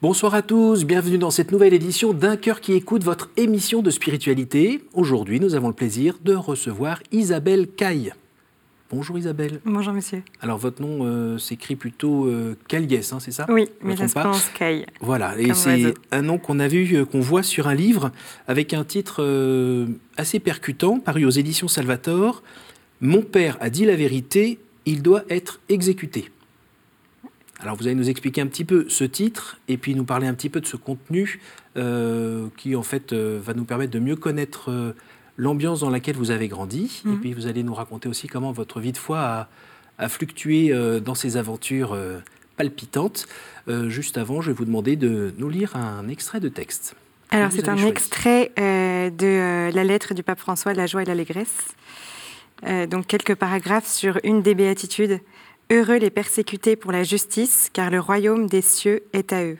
Bonsoir à tous, bienvenue dans cette nouvelle édition d'Un cœur qui écoute votre émission de spiritualité. Aujourd'hui, nous avons le plaisir de recevoir Isabelle Caille. Bonjour Isabelle. Bonjour monsieur. Alors votre nom euh, s'écrit plutôt euh, hein, c'est ça? Oui, mais ça se Caille. Voilà, et c'est un nom qu'on a vu, euh, qu'on voit sur un livre avec un titre euh, assez percutant, paru aux éditions Salvator. Mon père a dit la vérité, il doit être exécuté. Alors vous allez nous expliquer un petit peu ce titre et puis nous parler un petit peu de ce contenu euh, qui en fait euh, va nous permettre de mieux connaître euh, l'ambiance dans laquelle vous avez grandi. Et mhm. puis vous allez nous raconter aussi comment votre vie de foi a, fluctué dans ces aventures palpitantes. juste avant, je vais vous demander de nous lire un extrait de texte. Alors c'est un extrait de la lettre du pape François, La joie et l'allégresse. donc quelques paragraphes sur une des béatitudes Heureux les persécutés pour la justice, car le royaume des cieux est à eux.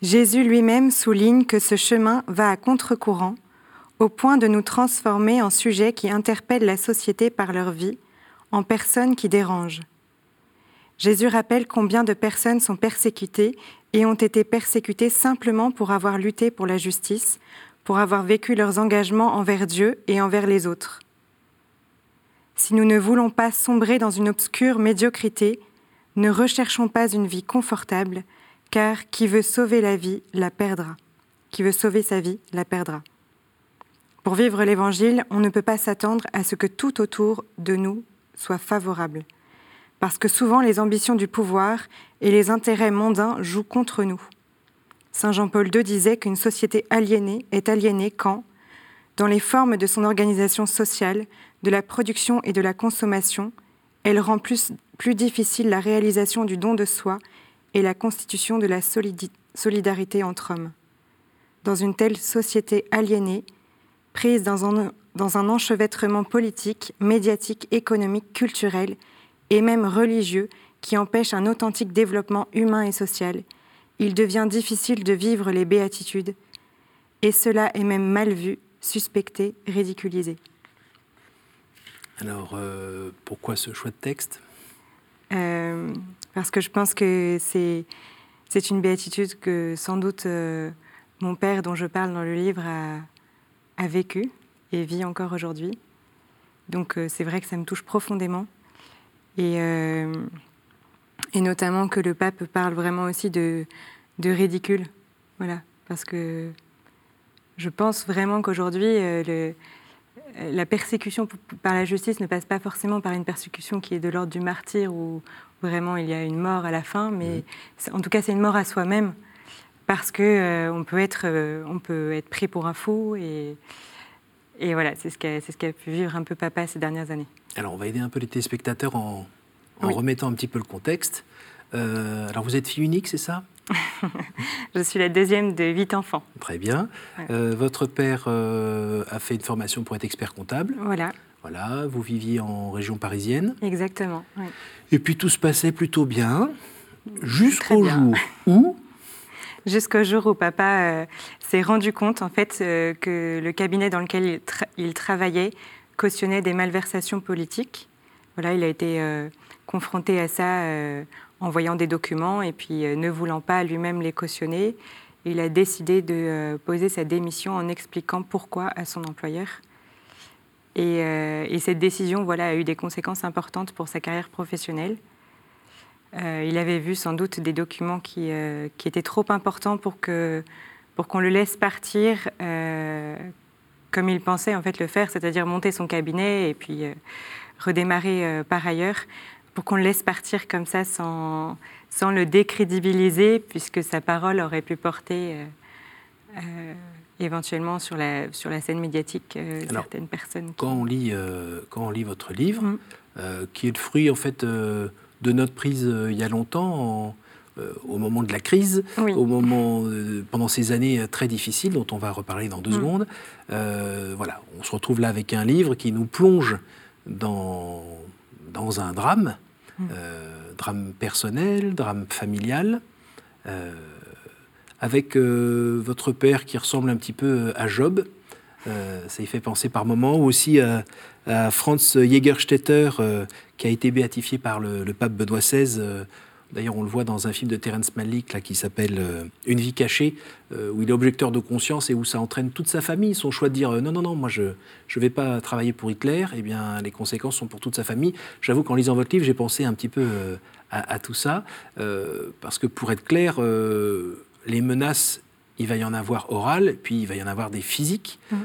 Jésus lui-même souligne que ce chemin va à contre-courant, au point de nous transformer en sujets qui interpellent la société par leur vie, en personnes qui dérangent. Jésus rappelle combien de personnes sont persécutées et ont été persécutées simplement pour avoir lutté pour la justice, pour avoir vécu leurs engagements envers Dieu et envers les autres si nous ne voulons pas sombrer dans une obscure médiocrité, ne recherchons pas une vie confortable, car qui veut sauver la vie la perdra. Qui veut sauver sa vie la perdra. Pour vivre l'Évangile, on ne peut pas s'attendre à ce que tout autour de nous soit favorable, parce que souvent les ambitions du pouvoir et les intérêts mondains jouent contre nous. Saint Jean-Paul II disait qu'une société aliénée est aliénée quand, dans les formes de son organisation sociale, de la production et de la consommation, elle rend plus, difficile la réalisation du don de soi et la constitution de la solidarité entre hommes. Dans une telle société aliénée, prise dans un enchevêtrement politique, médiatique, économique, culturel et même religieux qui empêche un authentique développement humain et social, il devient difficile de vivre les béatitudes, et cela est même mal vu, suspecté, ridiculisé. Alors, euh, pourquoi ce choix de texte? Euh, Parce que je pense que c'est, c'est une béatitude que sans doute euh, mon père, dont je parle dans le livre, a, a vécu et vit encore aujourd'hui. Donc c'est vrai que ça me touche profondément. Et, et notamment que le pape parle vraiment aussi de, de ridicule. Voilà, parce que je pense vraiment qu'aujourd'hui, le la persécution par la justice ne passe pas forcément par une persécution qui est de l'ordre du martyr où vraiment il y a une mort à la fin, mais en tout cas c'est une mort à soi-même parce que euh, on peut être euh, on peut être pris pour un fou et et voilà c'est ce qu'a ce qu'a pu vivre un peu papa ces dernières années. Alors on va aider un peu les téléspectateurs en, en remettant un petit peu le contexte. alors vous êtes fille unique, c'est ça? Je suis la deuxième de huit enfants. Très bien. Euh, votre père euh, a fait une formation pour être expert comptable. Voilà. Voilà, vous viviez en région parisienne. Exactement. Et puis tout se passait plutôt bien, jusqu'au jour où Jusqu'au jour où papa euh, s'est rendu compte en fait que le cabinet dans lequel il, il, travaillait cautionnait des malversations politiques. Voilà, il a été confronté à ça en voyant des documents et puis euh, ne voulant pas lui-même les cautionner, il a décidé de euh, poser sa démission en expliquant pourquoi à son employeur. Et, euh, cette décision voilà, a eu des conséquences importantes pour sa carrière professionnelle. il avait vu sans doute des documents qui, étaient trop importants pour que pour qu'on le laisse partir comme il pensait en fait le faire, c'est-à-dire monter son cabinet et puis redémarrer par ailleurs pour qu'on le laisse partir comme ça sans, sans le décrédibiliser, puisque sa parole aurait pu porter euh, euh, éventuellement sur la, sur la scène médiatique euh, certaines personnes. Quand, on lit, quand on lit votre livre, mm. qui est le fruit en fait de notre prise il y a longtemps, au moment de la crise, au moment, pendant ces années très difficiles dont on va reparler dans deux mm. secondes, voilà, on se retrouve là avec un livre qui nous plonge dans, dans un drame euh, drame personnel, drame familial, euh, avec euh, votre père qui ressemble un petit peu à Job. ça y fait penser par moments, ou aussi à, Franz Jägerstätter, qui a été béatifié par le, pape Benoît XVI D'ailleurs, on le voit dans un film de Terence Malick là, qui s'appelle euh, Une vie cachée, euh, où il est objecteur de conscience et où ça entraîne toute sa famille. Son choix de dire non, non, non, moi je ne vais pas travailler pour Hitler, eh bien, les conséquences sont pour toute sa famille. J'avoue qu'en lisant votre livre, j'ai pensé un petit peu à, tout ça, parce que pour être clair, les menaces, il va y en avoir orales, puis il va y en avoir des physiques. Mmh.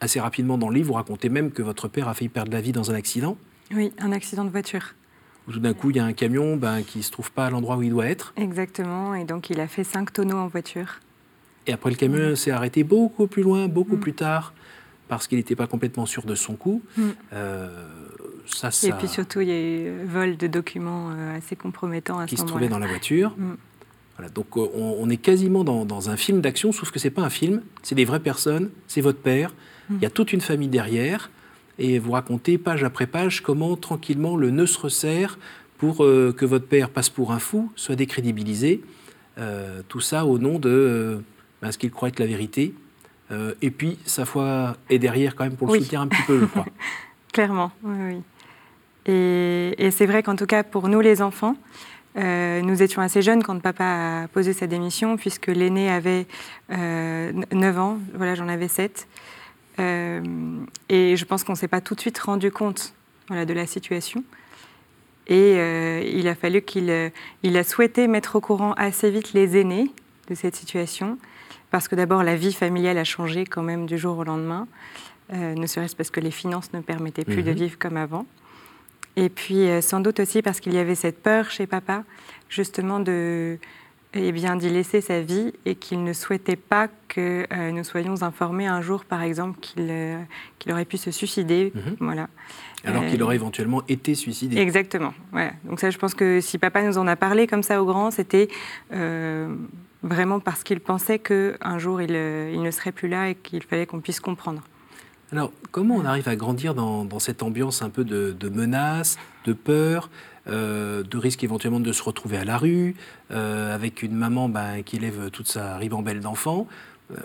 assez rapidement dans le livre, vous racontez même que votre père a failli perdre la vie dans un accident. Oui, un accident de voiture. Tout d'un coup, il y a un camion ben, qui ne se trouve pas à l'endroit où il doit être. Exactement, et donc il a fait cinq tonneaux en voiture. Et après, le camion s'est arrêté beaucoup plus loin, beaucoup mm. plus tard, parce qu'il n'était pas complètement sûr de son coup. Mm. Euh, ça, ça... Et puis surtout, il y a eu vol de documents euh, assez compromettants à qui ce moment-là. Qui se trouvaient dans la voiture. Mm. Voilà, donc euh, on, est quasiment dans, dans un film d'action, sauf que ce n'est pas un film, c'est des vraies personnes, c'est votre père, il y a toute une famille derrière et vous racontez page après page comment tranquillement le nœud se resserre pour euh, que votre père passe pour un fou, soit décrédibilisé. Euh, tout ça au nom de euh, ben, ce qu'il croit être la vérité. et puis sa foi est derrière quand même pour le soutenir un petit peu, je crois. Clairement, oui. Et, et c'est vrai qu'en tout cas pour nous les enfants, nous étions assez jeunes quand papa a posé sa démission, puisque l'aîné avait 9 ans, voilà, j'en avais 7. Euh, et je pense qu'on ne s'est pas tout de suite rendu compte voilà, de la situation. Et euh, il a fallu qu'il euh, il a souhaité mettre au courant assez vite les aînés de cette situation, parce que d'abord la vie familiale a changé quand même du jour au lendemain, ne serait-ce parce que les finances ne permettaient plus de mhm. vivre comme avant. Et puis sans doute aussi parce qu'il y avait cette peur chez papa, justement de, eh bien, d'y laisser sa vie et qu'il ne souhaitait pas que euh, nous soyons informés un jour, par exemple, qu'il euh, aurait pu se suicider. Mhm. Voilà. Alors qu'il aurait éventuellement été suicidé. Exactement. Ouais. Donc ça, je pense que si papa nous en a parlé comme ça au grand, c'était euh, vraiment parce qu'il pensait qu'un jour, il, il, ne serait plus là et qu'il fallait qu'on puisse comprendre. Alors, comment on arrive à grandir dans, dans cette ambiance un peu de, de menace, de peur euh, de risque éventuellement de se retrouver à la rue, euh, avec une maman ben, qui élève toute sa ribambelle d'enfants.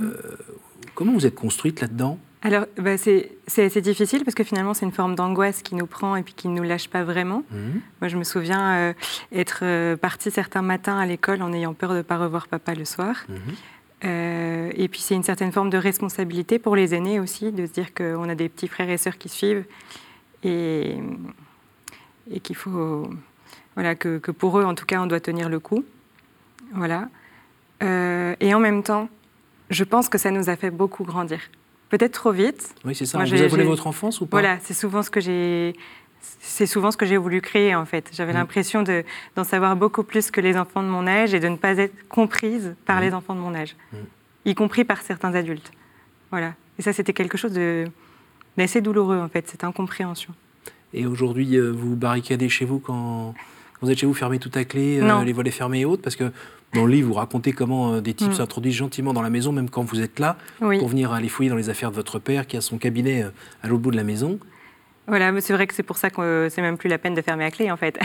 Euh, comment vous êtes construite là-dedans? Alors, bah, c'est assez difficile parce que finalement, c'est une forme d'angoisse qui nous prend et puis qui ne nous lâche pas vraiment. Mhm. Moi, je me souviens être partie certains matins à l'école en ayant peur de ne pas revoir papa le soir. Mhm. et puis, c'est une certaine forme de responsabilité pour les aînés aussi, de se dire qu'on a des petits frères et sœurs qui suivent. Et, et qu'il faut, voilà, que, que, pour eux, en tout cas, on doit tenir le coup. Voilà. Euh, et en même temps, je pense que ça nous a fait beaucoup grandir. Peut-être trop vite. Oui, c'est ça. vous a volé votre enfance ou pas Voilà, c'est souvent ce que j'ai. C'est souvent ce que j'ai voulu créer en fait. J'avais mm. l'impression d'en savoir beaucoup plus que les enfants de mon âge et de ne pas être comprise par mm. les enfants de mon âge, mm. y compris par certains adultes. Voilà. Et ça, c'était quelque chose d'assez douloureux en fait, cette incompréhension. Et aujourd'hui, euh, vous barricadez chez vous quand vous êtes chez vous, fermez tout à clé, euh, les volets fermés et autres Parce que dans le livre, vous racontez comment euh, des types mm. s'introduisent gentiment dans la maison, même quand vous êtes là, pour venir aller fouiller dans les affaires de votre père qui a son cabinet à l'autre bout de la maison. Voilà, mais c'est vrai que c'est pour ça que c'est même plus la peine de fermer à clé en fait.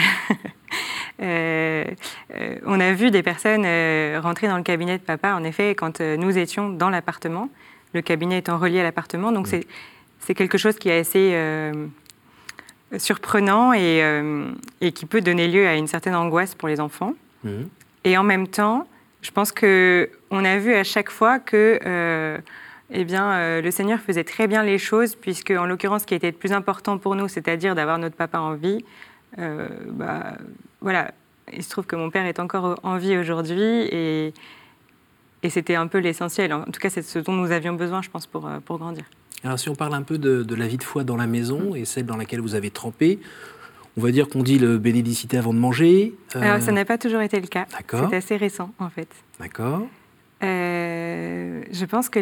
on a vu des personnes rentrer dans le cabinet de papa, en effet, quand nous étions dans l'appartement, le cabinet étant relié à l'appartement. Donc mm. c'est quelque chose qui est assez surprenant euh, et, qui peut donner lieu à une certaine angoisse pour les enfants. Et en même temps, je pense qu'on a vu à chaque fois que euh, eh bien, euh, le Seigneur faisait très bien les choses, puisque en l'occurrence, ce qui était le plus important pour nous, c'est-à-dire d'avoir notre papa en vie, bah, voilà, il se trouve que mon père est encore en vie aujourd'hui et, et c'était un peu l'essentiel. En tout cas, c'est ce dont nous avions besoin, je pense, pour, pour grandir. Alors si on parle un peu de, la vie de foi dans la maison et celle dans laquelle vous avez trempé, on va dire qu'on dit le bénédicité avant de manger. Euh, Alors ça n'a pas toujours été le cas. D'accord. C'est assez récent en fait. D'accord. Euh, je pense que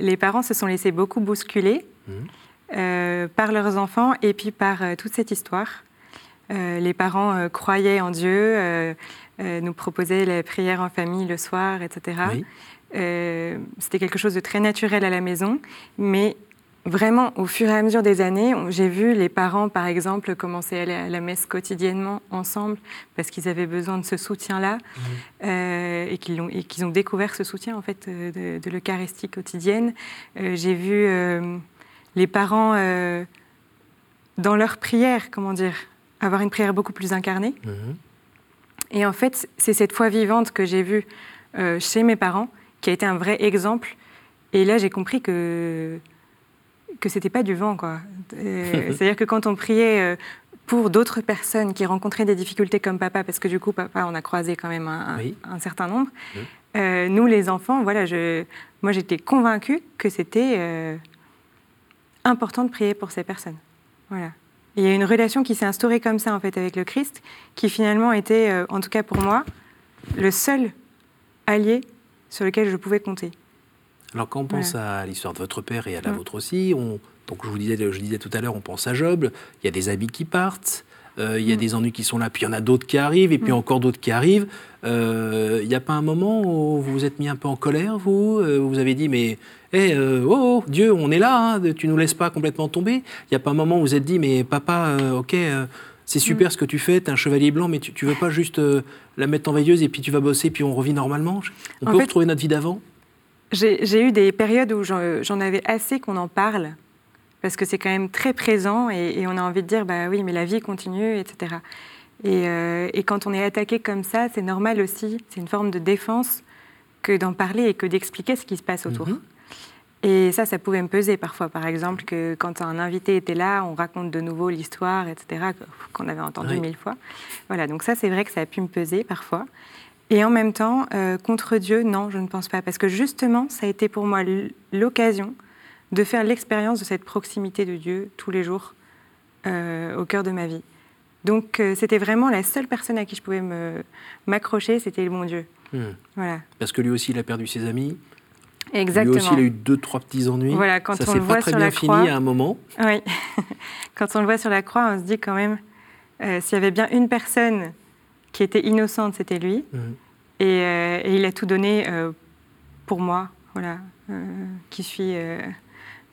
les parents se sont laissés beaucoup bousculer mmh. euh, par leurs enfants et puis par toute cette histoire. les parents croyaient en Dieu, nous proposaient les prières en famille le soir, etc. C'était quelque chose de très naturel à la maison, mais vraiment, au fur et à mesure des années, j'ai vu les parents, par exemple, commencer à aller à la messe quotidiennement ensemble parce qu'ils avaient besoin de ce soutien-là mmh. euh, et qu'ils ont, ont, découvert ce soutien en fait de, l'Eucharistie quotidienne. Euh, j'ai vu euh, les parents dans leur prière, comment dire, avoir une prière beaucoup plus incarnée. Mmh. Et en fait, c'est cette foi vivante que j'ai vue euh, chez mes parents qui a été un vrai exemple. Et là, j'ai compris que que c'était pas du vent, quoi. C'est-à-dire que quand on priait euh, pour d'autres personnes qui rencontraient des difficultés comme papa, parce que du coup, papa, on a croisé quand même un, certain nombre. Euh, nous, les enfants, voilà, je, moi, j'étais convaincue que c'était important de prier pour ces personnes. Voilà. Il y a une relation qui s'est instaurée comme ça, en fait, avec le Christ, qui finalement était, en tout cas pour moi, le seul allié sur lequel je pouvais compter. Alors quand on pense à l'histoire de votre père et à la mm. vôtre aussi, on, donc je vous disais, je disais tout à l'heure, on pense à Job, il y a des habits qui partent, euh, il y a mm. des ennuis qui sont là, puis il y en a d'autres qui arrivent, et puis mm. encore d'autres qui arrivent. Euh, il n'y a pas un moment où vous vous êtes mis un peu en colère, vous euh, Vous avez dit, mais hey, oh, oh, Dieu, on est là, hein, tu nous laisses pas complètement tomber. Il n'y a pas un moment où vous vous êtes dit, mais papa, ok, c'est super ce que tu fais, tu es un chevalier blanc, mais tu, ne veux pas juste la mettre en veilleuse et puis tu vas bosser, puis on revit normalement? On peut retrouver notre vie d'avant? j'ai eu des périodes où j'en avais assez qu'on en parle, parce que c'est quand même très présent et, on a envie de dire, bah oui, mais la vie continue, etc. Euh, et, quand on est attaqué comme ça, c'est normal aussi, c'est une forme de défense que d'en parler et que d'expliquer ce qui se passe autour. Mhm. Et ça, ça pouvait me peser parfois. Par exemple, que quand un invité était là, on raconte de nouveau l'histoire, etc., qu'on avait entendu mille fois. Voilà, donc ça, c'est vrai que ça a pu me peser parfois. Et en même temps, euh, contre Dieu, non, je ne pense pas. Parce que justement, ça a été pour moi l'occasion de faire l'expérience de cette proximité de Dieu tous les jours euh, au cœur de ma vie. Donc euh, c'était vraiment la seule personne à qui je pouvais m'accrocher, c'était le bon Dieu. Hmm. Voilà. Parce que lui aussi, il a perdu ses amis. Exactement. Lui aussi, il a eu deux, trois petits ennuis. Voilà, quand ça on le voit pas très sur bien la fini croix, à un moment. Oui. quand on le voit sur la croix, on se dit quand même, s'il y avait bien une personne qui était innocente, c'était lui. Euh, et, il a tout donné euh, pour moi, voilà, euh, qui suis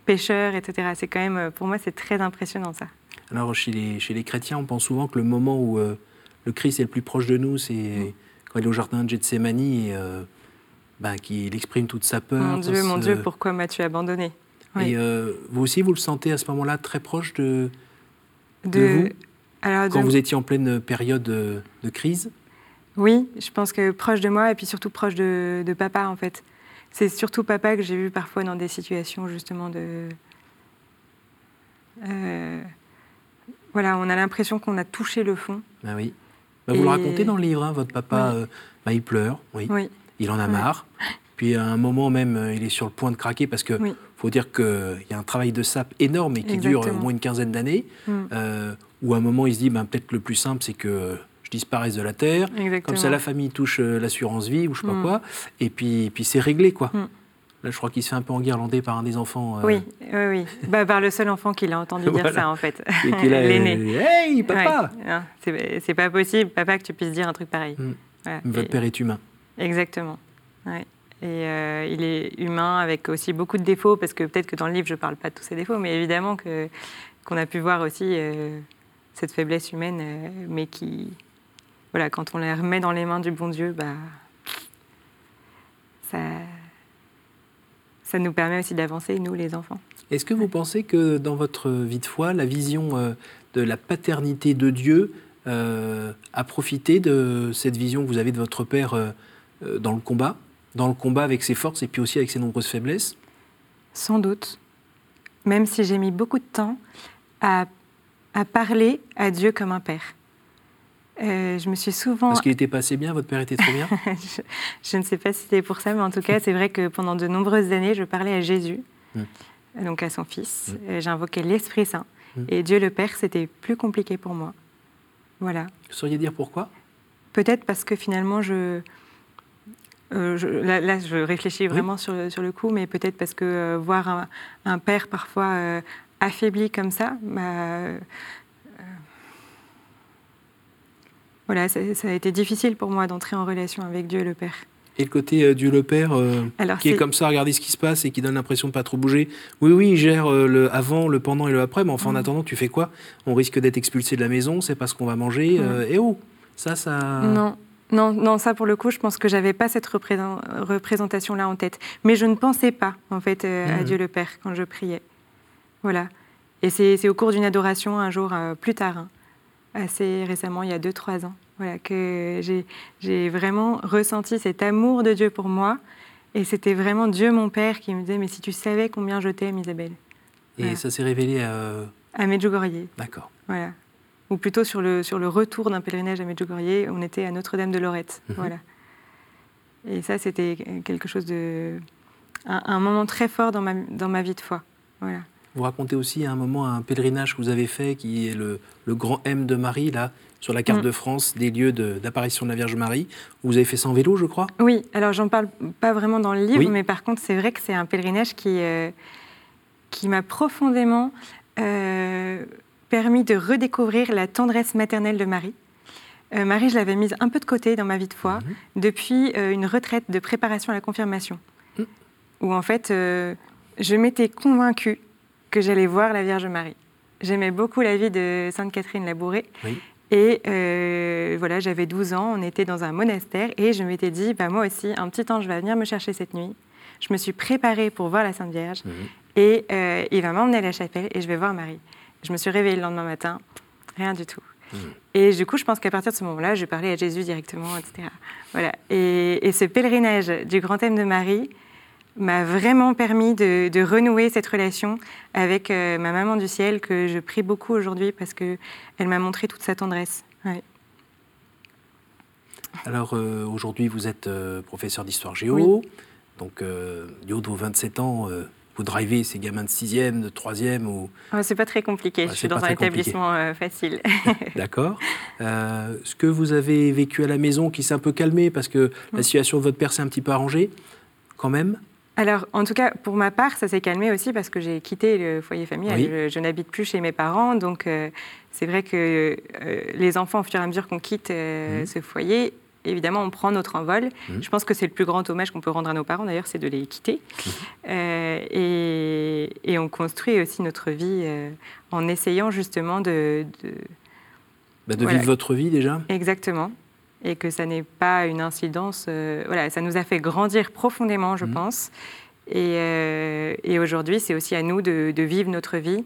pêcheur, etc. C'est quand même, pour moi, c'est très impressionnant ça. Alors chez les, chez les chrétiens, on pense souvent que le moment où le Christ est le plus proche de nous, c'est mm. quand il est au jardin de Gethsemane et ben, qu'il exprime toute sa peur. Mon Dieu, mon Dieu, pourquoi m'as-tu abandonné? Et vous aussi, vous le sentez à ce moment-là très proche de, de, vous? Alors, Quand vous étiez en pleine période de crise? Oui, je pense que proche de moi et puis surtout proche de, papa en fait. C'est surtout papa que j'ai vu parfois dans des situations justement de... Euh, voilà, on a l'impression qu'on a touché le fond. Ben oui. Vous le racontez dans le livre, hein, votre papa, euh, bah, il pleure, oui. Il en a marre. Puis à un moment même, euh, il est sur le point de craquer parce que faut dire qu'il y a un travail de sape énorme et qui dure au moins une quinzaine d'années. Mm. où à un moment, il se dit, ben, peut-être le plus simple, c'est que disparaissent de la terre. Comme ça, la famille touche euh, l'assurance vie ou je sais pas mm. quoi. Et puis, puis c'est réglé, quoi. Mm. Là, je crois qu'il se fait un peu enguirlander par un des enfants. Euh. Oui, oui, oui. bah, par le seul enfant qui l'a entendu dire ça, en fait. L'aîné. Hey, papa C'est pas possible, papa, que tu puisses dire un truc pareil. Mm. Votre père est humain. Exactement. Et euh, il est humain avec aussi beaucoup de défauts, parce que peut-être que dans le livre, je ne parle pas de tous ses défauts, mais évidemment qu'on a pu voir aussi cette faiblesse humaine, mais qui, voilà, quand on les remet dans les mains du bon Dieu, bah, ça, ça nous permet aussi d'avancer, nous les enfants. Est-ce que vous pensez que dans votre vie de foi, la vision euh, de la paternité de Dieu euh, a profité de cette vision que vous avez de votre Père euh, dans le combat, dans le combat avec ses forces et puis aussi avec ses nombreuses faiblesses? Sans doute, même si j'ai mis beaucoup de temps à, à parler à Dieu comme un père. Euh, je me suis souvent. Parce qu'il était passé bien, votre père était trop bien je, ne sais pas si c'était pour ça, mais en tout cas, c'est vrai que pendant de nombreuses années, je parlais à Jésus, hmm. donc à son fils. Hmm. J'invoquais l'Esprit Saint. Hmm. Et Dieu le Père, c'était plus compliqué pour moi. Voilà. Vous sauriez dire pourquoi? Peut-être parce que finalement, je. Euh, là, je réfléchis vraiment sur, le, sur, le coup, mais peut-être parce que euh, voir un, père parfois affaibli comme ça, bah, voilà, ça, a été difficile pour moi d'entrer en relation avec Dieu le Père. Et le côté euh, Dieu le Père, euh, qui est... comme ça, regarder ce qui se passe et qui donne l'impression de ne pas trop bouger. Oui, oui, il gère euh, le avant, le pendant et le après, mais enfin, en mm. attendant, tu fais quoi? On risque d'être expulsé de la maison, c'est pas ce qu'on va manger. Mm. et oh, ça, ça. Non. Non, non, ça pour le coup, je pense que j'avais pas cette représentation-là en tête. Mais je ne pensais pas, en fait, à mm. Dieu le Père quand je priais. Voilà. Et c'est au cours d'une adoration, un jour plus tard, hein assez récemment, il y a 2-3 ans, Voilà, que j'ai vraiment ressenti cet amour de Dieu pour moi. Et c'était vraiment Dieu, mon Père, qui me disait Mais si tu savais combien je t'aime, Isabelle. Et ça s'est révélé à. À Medjugorje. D'accord. Voilà. Ou plutôt sur le, sur le retour d'un pèlerinage à Medjugorje, on était à Notre-Dame de Lorette. Mhm. Voilà. Et ça, c'était quelque chose de. Un, moment très fort dans ma, dans ma vie de foi. Voilà. Vous racontez aussi à un moment un pèlerinage que vous avez fait, qui est le, le grand M de Marie, là, sur la carte mm. de France, des lieux d'apparition de, la Vierge Marie. Vous avez fait ça en vélo, je crois? Oui, alors j'en parle pas vraiment dans le livre, mais par contre, c'est vrai que c'est un pèlerinage qui, euh, qui m'a profondément euh, permis de redécouvrir la tendresse maternelle de Marie. Euh, Marie, je l'avais mise un peu de côté dans ma vie de foi mhm. depuis une retraite de préparation à la confirmation, mm. où en fait, je m'étais convaincue que j'allais voir la Vierge Marie. J'aimais beaucoup la vie de Sainte Catherine Labouré. Et euh, voilà, j'avais 12 ans, on était dans un monastère et je m'étais dit, bah, moi aussi, un petit ange va venir me chercher cette nuit. Je me suis préparée pour voir la Sainte Vierge mhm. et euh, il va m'emmener à la chapelle et je vais voir Marie. Je me suis réveillée le lendemain matin, rien du tout. Mhm. Et du coup, je pense qu'à partir de ce moment-là, je parlais à Jésus directement, etc. Voilà. Et, et ce pèlerinage du grand thème de Marie, m'a vraiment permis de, renouer cette relation avec euh, ma maman du ciel que je prie beaucoup aujourd'hui parce qu'elle m'a montré toute sa tendresse. Alors euh, aujourd'hui, vous êtes euh, professeur d'histoire géo. Donc, du haut de vos 27 ans, vous drivez ces gamins de 6e, de 3e ou... Oh, c'est pas très compliqué, je suis dans un établissement facile. D'accord. ce que vous avez vécu à la maison qui s'est un peu calmé parce que la situation de votre père s'est un petit peu arrangée, quand même? Alors, en tout cas, pour ma part, ça s'est calmé aussi parce que j'ai quitté le foyer familial. Je, n'habite plus chez mes parents, donc euh, c'est vrai que euh, les enfants, au fur et à mesure qu'on quitte euh, mhm. ce foyer, évidemment, on prend notre envol. Mhm. Je pense que c'est le plus grand hommage qu'on peut rendre à nos parents, d'ailleurs, c'est de les quitter. Mhm. Et, on construit aussi notre vie en essayant justement de... de, bah, vivre votre vie déjà Exactement et que ça n'est pas une incidence. Euh, voilà, ça nous a fait grandir profondément, je mmh. pense. Et, euh, et aujourd'hui, c'est aussi à nous de, vivre notre vie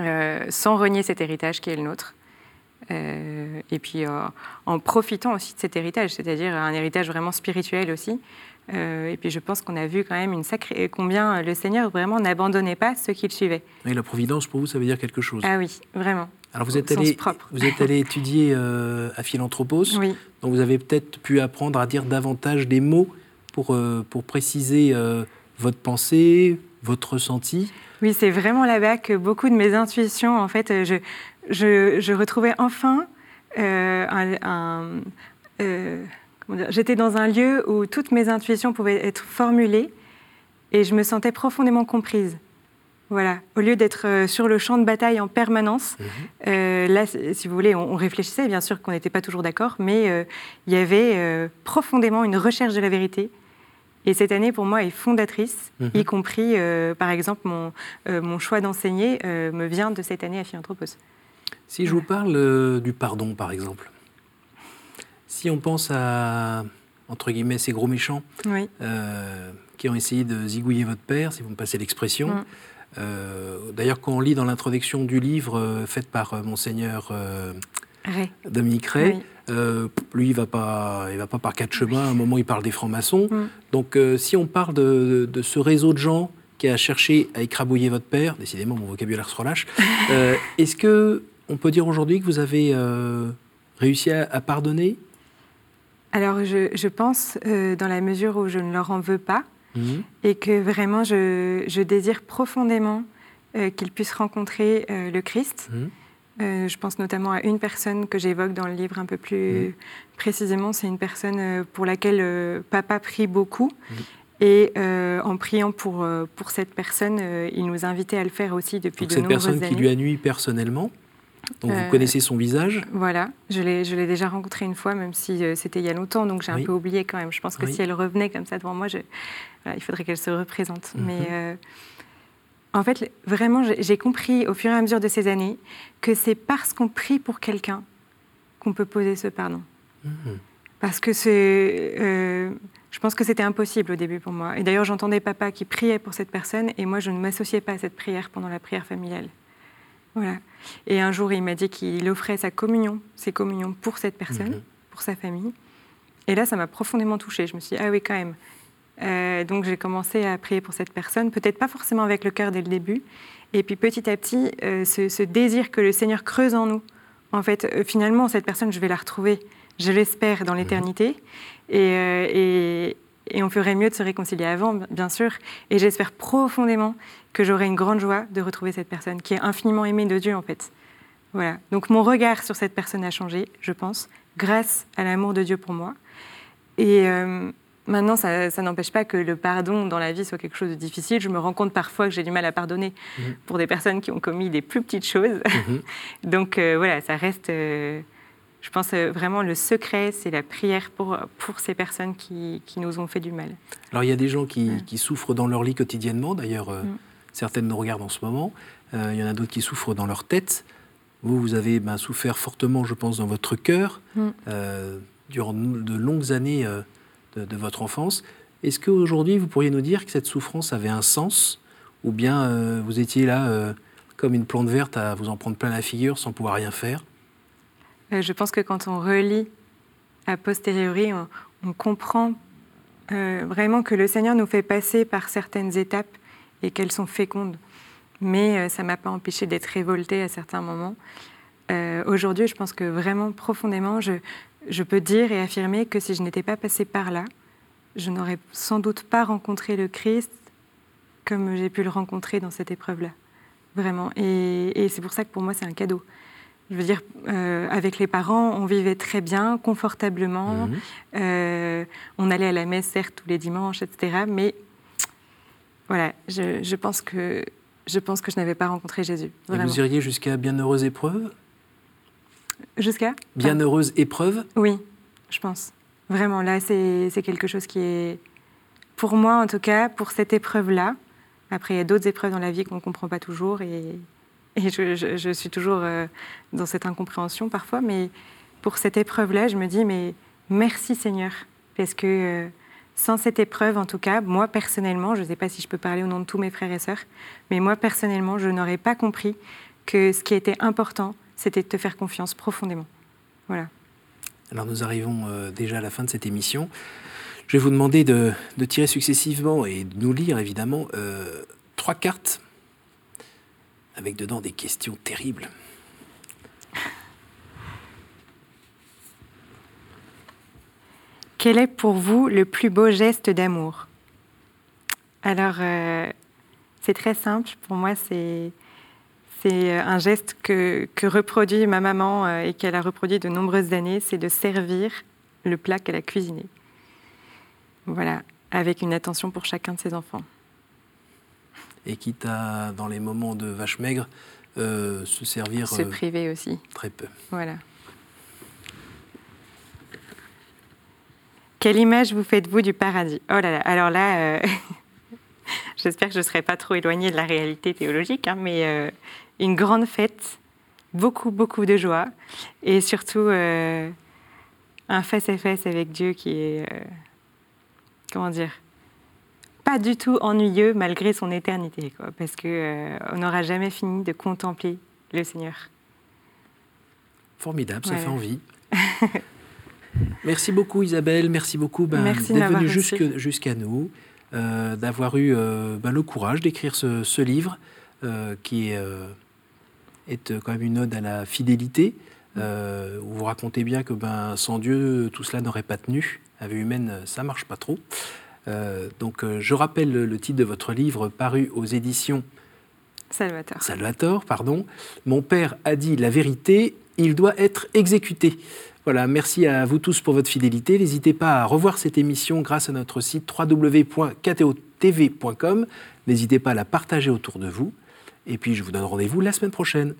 euh, sans renier cet héritage qui est le nôtre. et puis en profitant aussi de cet héritage, c'est-à-dire un héritage vraiment spirituel aussi. Et puis je pense qu'on a vu quand même une sacrée, combien le Seigneur vraiment n'abandonnait pas ceux qui le suivaient. Et la providence, pour vous, ça veut dire quelque chose? Ah oui, vraiment. Alors vous êtes, allé, vous êtes allé étudier euh, à Philanthropos, oui. donc vous avez peut-être pu apprendre à dire davantage des mots pour, euh, pour préciser euh, votre pensée, votre ressenti. Oui, c'est vraiment là-bas que beaucoup de mes intuitions, en fait, je, je, je retrouvais enfin un... J'étais dans un lieu où toutes mes intuitions pouvaient être formulées et je me sentais profondément comprise. Voilà, au lieu d'être euh, sur le champ de bataille en permanence, mhm. euh, là, si vous voulez, on, réfléchissait, bien sûr qu'on n'était pas toujours d'accord, mais euh, il y avait profondément une recherche de la vérité. Et cette année, pour moi, est fondatrice, mhm. y compris, par exemple, mon, mon choix d'enseigner me vient de cette année à Philanthropos. Si je vous parle du pardon, par exemple, si on pense à, entre guillemets, ces gros méchants qui ont essayé de zigouiller votre père, si vous me passez l'expression, mm. Euh, d'ailleurs, quand on lit dans l'introduction du livre euh, fait par euh, monseigneur Dominique Ray, lui, il va pas, il va pas par quatre chemins. À un moment, il parle des francs-maçons. Mm. Donc, si on parle de, ce réseau de gens qui a cherché à écrabouiller votre père, décidément, mon vocabulaire se relâche. Est-ce que on peut dire aujourd'hui que vous avez réussi à, pardonner Alors, je, je pense, dans la mesure où je ne leur en veux pas, Mhm. et que vraiment je, désire profondément euh, qu'ils puissent rencontrer euh, le Christ. Mhm. Euh, je pense notamment à une personne que j'évoque dans le livre un peu plus mhm. précisément. C'est une personne pour laquelle papa prie beaucoup. Et en priant pour, pour cette personne, il nous invitait à le faire aussi depuis de nombreuses années. Cette personne qui lui a nuit personnellement donc vous connaissez son visage Voilà, je l'ai déjà rencontrée une fois, même si c'était il y a longtemps, donc j'ai un peu oublié quand même. Je pense que si elle revenait comme ça devant moi, je, il faudrait qu'elle se représente. Mhm. Mais euh, en fait, vraiment, j'ai compris au fur et à mesure de ces années que c'est parce qu'on prie pour quelqu'un qu'on peut poser ce pardon. Mhm. Parce que c'est. Euh, je pense que c'était impossible au début pour moi. Et d'ailleurs, j'entendais papa qui priait pour cette personne et moi, je ne m'associais pas à cette prière pendant la prière familiale. Voilà. Et un jour, il m'a dit qu'il offrait sa communion, ses communions pour cette personne, mhm. pour sa famille. Et là, ça m'a profondément touchée. Je me suis dit, ah oui, quand même. Euh, donc j'ai commencé à prier pour cette personne, peut-être pas forcément avec le cœur dès le début. Et puis petit à petit, euh, ce, désir que le Seigneur creuse en nous. En fait, euh, finalement, cette personne, je vais la retrouver, je l'espère, dans l'éternité. Et, et, on ferait mieux de se réconcilier avant, bien sûr. Et j'espère profondément que j'aurai une grande joie de retrouver cette personne qui est infiniment aimée de Dieu, en fait. Voilà. Donc mon regard sur cette personne a changé, je pense, grâce à l'amour de Dieu pour moi. Et, Maintenant, ça, n'empêche pas que le pardon dans la vie soit quelque chose de difficile. Je me rends compte parfois que j'ai du mal à pardonner mhm. pour des personnes qui ont commis des plus petites choses. Mhm. Donc euh, voilà, ça reste, euh, je pense euh, vraiment le secret, c'est la prière pour, pour ces personnes qui, qui, nous ont fait du mal. Alors il y a des gens qui, qui souffrent dans leur lit quotidiennement, d'ailleurs mm. certaines nous regardent en ce moment. il y en a d'autres qui souffrent dans leur tête. Vous, vous avez ben, souffert fortement, je pense, dans votre cœur, mm. durant de longues années de, votre enfance. Est-ce qu'aujourd'hui, vous pourriez nous dire que cette souffrance avait un sens? Ou bien euh, vous étiez là euh, comme une plante verte à vous en prendre plein la figure sans pouvoir rien faire? euh, Je pense que quand on relit a posteriori, on, comprend vraiment que le Seigneur nous fait passer par certaines étapes et qu'elles sont fécondes. Mais ça ne m'a pas empêché d'être révoltée à certains moments. Aujourd'hui, je pense que vraiment profondément, je peux dire et affirmer que si je n'étais pas passée par là, je n'aurais sans doute pas rencontré le Christ comme j'ai pu le rencontrer dans cette épreuve-là. Vraiment. Et, c'est pour ça que pour moi, c'est un cadeau. Je veux dire, euh, avec les parents, on vivait très bien, confortablement. Mhm. Euh, on allait à la messe, certes, tous les dimanches, etc. Mais voilà, je, pense, que, je pense que je n'avais pas rencontré Jésus. Et vous iriez jusqu'à bienheureuse épreuve? Jusqu'à? Bienheureuse épreuve? Oui, je pense. Vraiment, là, c'est quelque chose qui est, pour moi en tout cas, pour cette épreuve-là. Après, il y a d'autres épreuves dans la vie qu'on ne comprend pas toujours et, et je, suis toujours euh, dans cette incompréhension parfois. Mais pour cette épreuve-là, je me dis, mais merci Seigneur. Parce que euh, sans cette épreuve, en tout cas, moi personnellement, je ne sais pas si je peux parler au nom de tous mes frères et sœurs, mais moi personnellement, je n'aurais pas compris que ce qui était important, c'était de te faire confiance profondément. Voilà. Alors nous arrivons euh, déjà à la fin de cette émission. Je vais vous demander de, tirer successivement et de nous lire évidemment trois cartes avec dedans des questions terribles. Quel est pour vous le plus beau geste d'amour? Alors, euh, c'est très simple. Pour moi, c'est euh, un geste que, reproduit ma maman euh, et qu'elle a reproduit de nombreuses années, c'est de servir le plat qu'elle a cuisiné. Voilà, avec une attention pour chacun de ses enfants. Et quitte à, dans les moments de vache maigre, euh, se servir. Se priver aussi. Très peu. Voilà. Quelle image vous faites-vous du paradis? Oh là là, alors là, j'espère que je ne serai pas trop éloignée de la réalité théologique, hein, mais une grande fête, beaucoup, beaucoup de joie et surtout euh, un face-à-face avec Dieu qui est, euh, comment dire, pas du tout ennuyeux malgré son éternité, quoi, parce qu'on euh, on n'aura jamais fini de contempler le Seigneur. Formidable, ça fait envie. merci beaucoup Isabelle, merci beaucoup ben, d'être venue jusqu'à nous, d'avoir eu ben, le courage d'écrire ce, ce livre qui est est euh, quand même une ode à la fidélité. Euh, où vous racontez bien que ben, sans Dieu, tout cela n'aurait pas tenu. La vie humaine, ça marche pas trop. Euh, donc, je rappelle le, titre de votre livre paru aux éditions Salvatore. Salvatore, pardon. Mon père a dit la vérité, il doit être exécuté. Voilà, merci à vous tous pour votre fidélité. N'hésitez pas à revoir cette émission grâce à notre site www.ktotv.com. N'hésitez pas à la partager autour de vous. Et puis je vous donne rendez-vous la semaine prochaine.